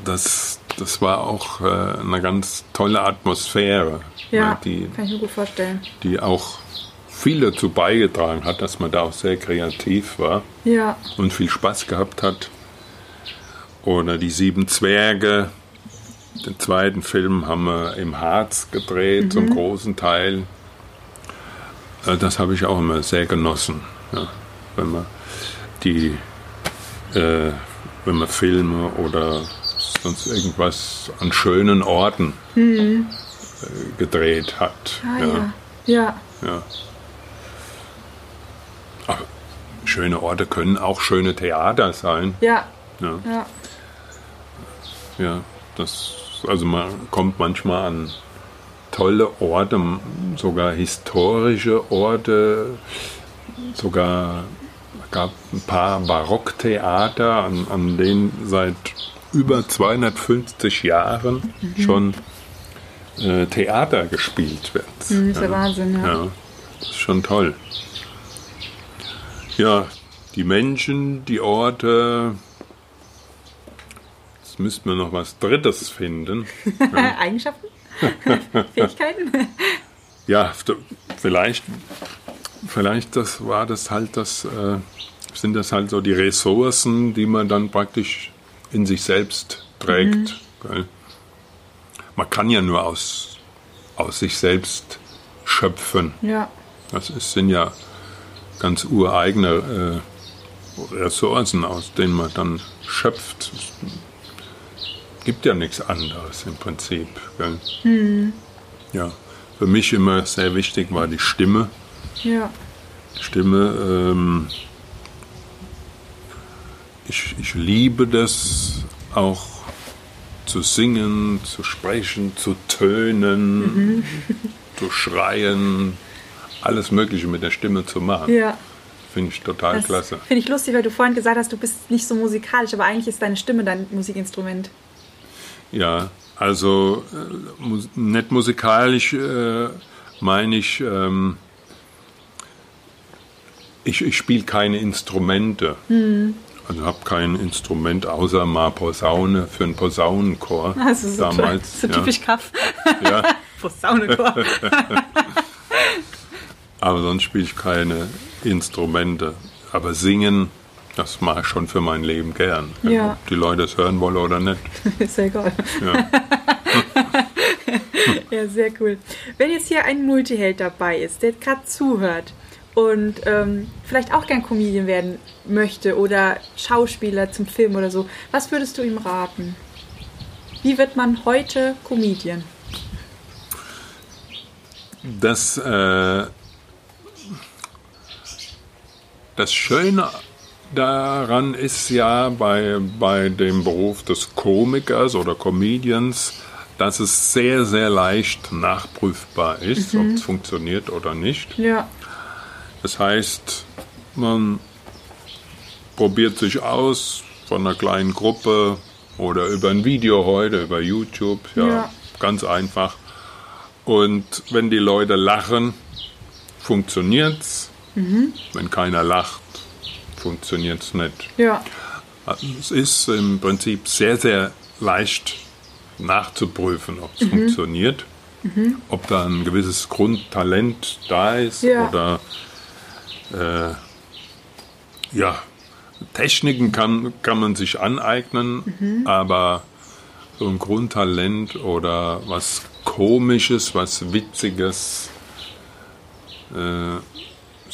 Das, das war auch äh, eine ganz tolle Atmosphäre, Ja. ne, die, Kann ich mir gut vorstellen. die auch viel dazu beigetragen hat, dass man da auch sehr kreativ war Ja. und viel Spaß gehabt hat. Oder die Sieben Zwerge. Den zweiten Film haben wir im Harz gedreht, zum großen Teil. Äh, Das habe ich auch immer sehr genossen. Ja, wenn man die, äh, wenn man Filme oder sonst irgendwas an schönen Orten äh, gedreht hat. Ah, ja. ja. Ja. Ja. Ach, schöne Orte können auch schöne Theater sein. Ja. Ja, Ja. ja das, also man kommt manchmal an tolle Orte, sogar historische Orte, sogar gab ein paar Barocktheater, an, an denen seit über 250 Jahren schon äh, Theater gespielt wird. Hm, ist der Wahnsinn, ja. Ja, das ist schon toll. Ja, die Menschen, die Orte. Jetzt müssten wir noch was Drittes finden. Eigenschaften? Fähigkeiten? Ja, vielleicht vielleicht das war das halt das, äh, sind das halt so die Ressourcen, die man dann praktisch in sich selbst trägt. Mhm. Man kann ja nur aus, aus sich selbst schöpfen. Ja. Das ist, sind ja ganz ureigene äh, Ressourcen, aus denen man dann schöpft. Es gibt ja nichts anderes im Prinzip. Mhm. Ja, für mich immer sehr wichtig war die Stimme. Ja. Stimme. Ähm, ich, ich liebe das auch zu singen, zu sprechen, zu tönen, mhm. zu schreien, alles Mögliche mit der Stimme zu machen. Ja. Finde ich total das klasse. Finde ich lustig, weil du vorhin gesagt hast, du bist nicht so musikalisch, aber eigentlich ist deine Stimme dein Musikinstrument. Ja, also äh, nicht musikalisch äh, meine ich, ähm, ich, ich spiele keine Instrumente. Mhm. Also habe kein Instrument außer mal Posaune für einen Posaunenchor. Also so damals. So ja. typisch Kaff. Ja. Posaunenchor. Aber sonst spiele ich keine Instrumente. Aber singen, das mache ich schon für mein Leben gern. Ja. Ob die Leute es hören wollen oder nicht. Ist ja egal. Ja. ja, sehr cool. Wenn jetzt hier ein Multiheld dabei ist, der gerade zuhört und ähm, vielleicht auch gern Comedian werden möchte oder Schauspieler zum Film oder so, was würdest du ihm raten? Wie wird man heute Comedian? Das, äh, das Schöne daran ist ja bei, bei dem Beruf des Komikers oder Comedians, dass es sehr, sehr leicht nachprüfbar ist, mhm. ob es funktioniert oder nicht. Ja. Das heißt, man probiert sich aus von einer kleinen Gruppe oder über ein Video heute, über YouTube, ja, ja. ganz einfach. Und wenn die Leute lachen, funktioniert's. Mhm. Wenn keiner lacht, funktioniert es nicht. Ja. Es ist im Prinzip sehr, sehr leicht nachzuprüfen, ob es mhm. funktioniert, mhm. ob da ein gewisses Grundtalent da ist ja. oder äh, ja, Techniken kann, kann man sich aneignen, mhm. aber so ein Grundtalent oder was Komisches, was Witziges, äh,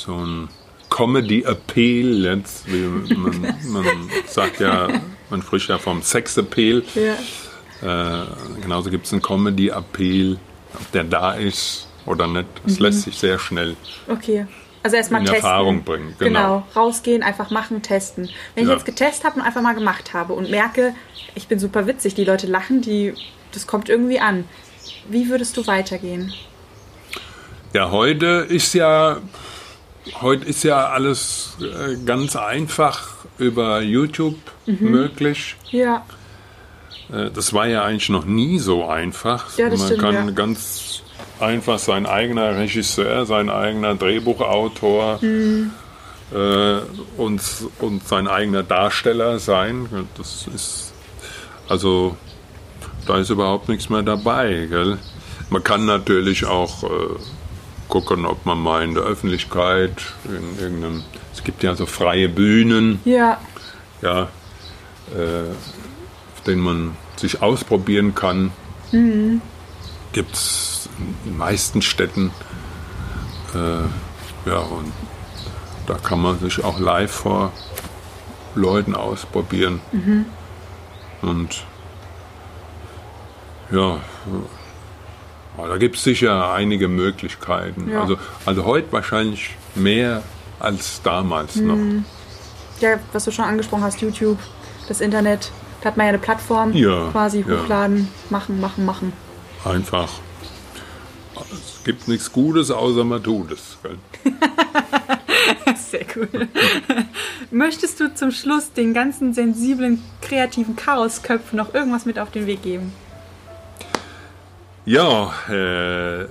so ein Comedy Appeal, jetzt, man, man sagt ja, man spricht ja vom Sex Appeal. Ja. Äh, genauso gibt es einen Comedy Appeal, ob der da ist oder nicht. Das mhm. lässt sich sehr schnell okay. Also erstmal in testen. Erfahrung bringen. Genau. genau. rausgehen, einfach machen, testen. Wenn ich ja. jetzt getestet habe und einfach mal gemacht habe und merke, ich bin super witzig, die Leute lachen, die, das kommt irgendwie an. Wie würdest du weitergehen? Ja, heute ist ja heute ist ja alles äh, ganz einfach über YouTube mhm. möglich. Ja. Äh, das war ja eigentlich noch nie so einfach. Ja, das Man stimmt, kann ja. ganz einfach sein eigener Regisseur, sein eigener Drehbuchautor mhm. äh, und, und sein eigener Darsteller sein. Das ist also da ist überhaupt nichts mehr dabei. Gell? Man kann natürlich auch gucken, ob man mal in der Öffentlichkeit, in irgendeinem, es gibt ja so freie Bühnen, ja, ja äh, auf denen man sich ausprobieren kann. Mhm. Gibt es in den meisten Städten. Äh, ja, und da kann man sich auch live vor Leuten ausprobieren. Mhm. Und ja, da gibt es sicher einige Möglichkeiten. Ja. Also, also heute wahrscheinlich mehr als damals mhm. noch. Ja, was du schon angesprochen hast, YouTube, das Internet, da hat man ja eine Plattform, ja, quasi ja. hochladen, machen, machen, machen. Einfach. Es gibt nichts Gutes, außer man tut es. Sehr cool. Möchtest du zum Schluss den ganzen sensiblen, kreativen Chaosköpfen noch irgendwas mit auf den Weg geben? Ja, äh,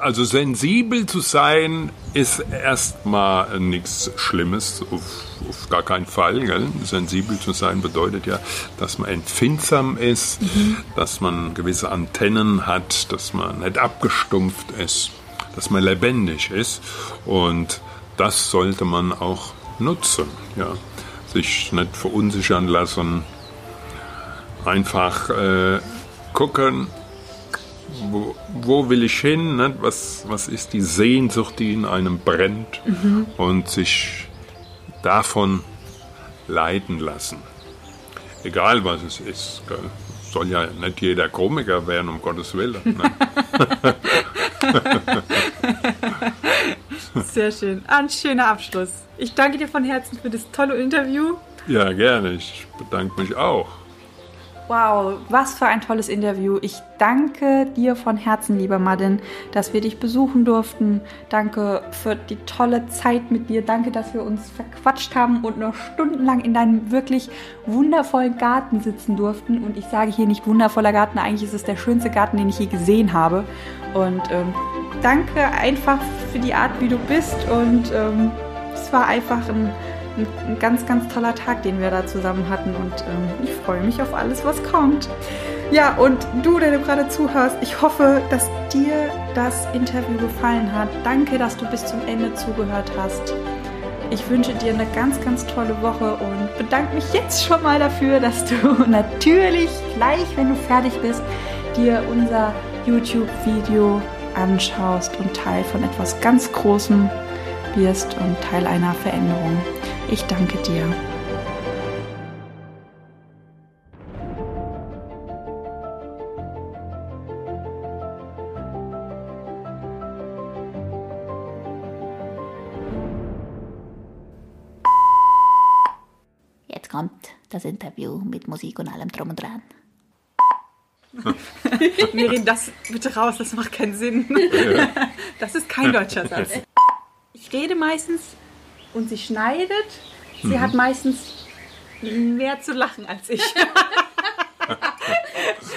also sensibel zu sein ist erstmal nichts Schlimmes, auf, auf, gar keinen Fall. Gell? Sensibel zu sein bedeutet ja, dass man empfindsam ist, mhm. dass man gewisse Antennen hat, dass man nicht abgestumpft ist. dass man lebendig ist. Und das sollte man auch nutzen. Ja. Sich nicht verunsichern lassen. Einfach äh, gucken, wo, wo, will ich hin? Ne? Was, was ist die Sehnsucht, die in einem brennt? Mhm. Und sich davon leiten lassen. Egal was es ist. Gell? Soll ja nicht jeder Komiker werden, um Gottes Willen. Ne? Sehr schön. Ein schöner Abschluss. Ich danke dir von Herzen für das tolle Interview. Ja, gerne. Ich bedanke mich auch. Wow, was für ein tolles Interview. Ich danke dir von Herzen, lieber Madin, dass wir dich besuchen durften. Danke für die tolle Zeit mit dir. Danke, dass wir uns verquatscht haben und noch stundenlang in deinem wirklich wundervollen Garten sitzen durften. Und ich sage hier nicht wundervoller Garten, eigentlich ist es der schönste Garten, den ich je gesehen habe. Und ähm, danke einfach für die Art, wie du bist. Und ähm, es war einfach ein ein, ein, ganz, ganz toller Tag, den wir da zusammen hatten und ähm, ich freue mich auf alles, was kommt. Ja, und du, der du gerade zuhörst, ich hoffe, dass dir das Interview gefallen hat. Danke, dass du bis zum Ende zugehört hast. Ich wünsche dir eine ganz, ganz tolle Woche und bedanke mich jetzt schon mal dafür, dass du natürlich gleich, wenn du fertig bist, dir unser YouTube-Video anschaust und Teil von etwas ganz Großem wirst und Teil einer Veränderung. Ich danke dir. Jetzt kommt das Interview mit Musik und allem drum und dran. Mirin, das bitte raus, das macht keinen Sinn. Das ist kein deutscher Satz. Ich rede meistens und sie schneidet. Sie mhm. hat meistens mehr zu lachen als ich.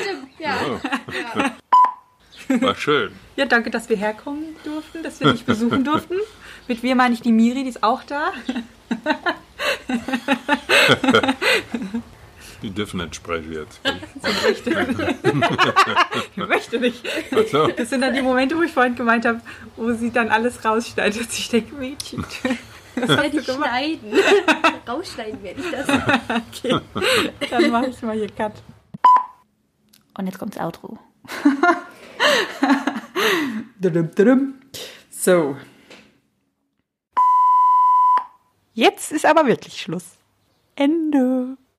Stimmt, ja. ja. War schön. Ja, danke, dass wir herkommen durften, dass wir dich besuchen durften. Mit wir meine ich die Miri, die ist auch da. Die dürfen nicht sprechen jetzt. ich möchte nicht. So. Das sind dann die Momente, wo ich vorhin gemeint habe, wo sie dann alles rausschneidet. Ich denke, Mädchen. Das werde ich schneiden. Rausschneiden werde ich das. Okay. Dann mache ich mal hier Cut. Und jetzt kommt das Outro. so. Jetzt ist aber wirklich Schluss. Ende.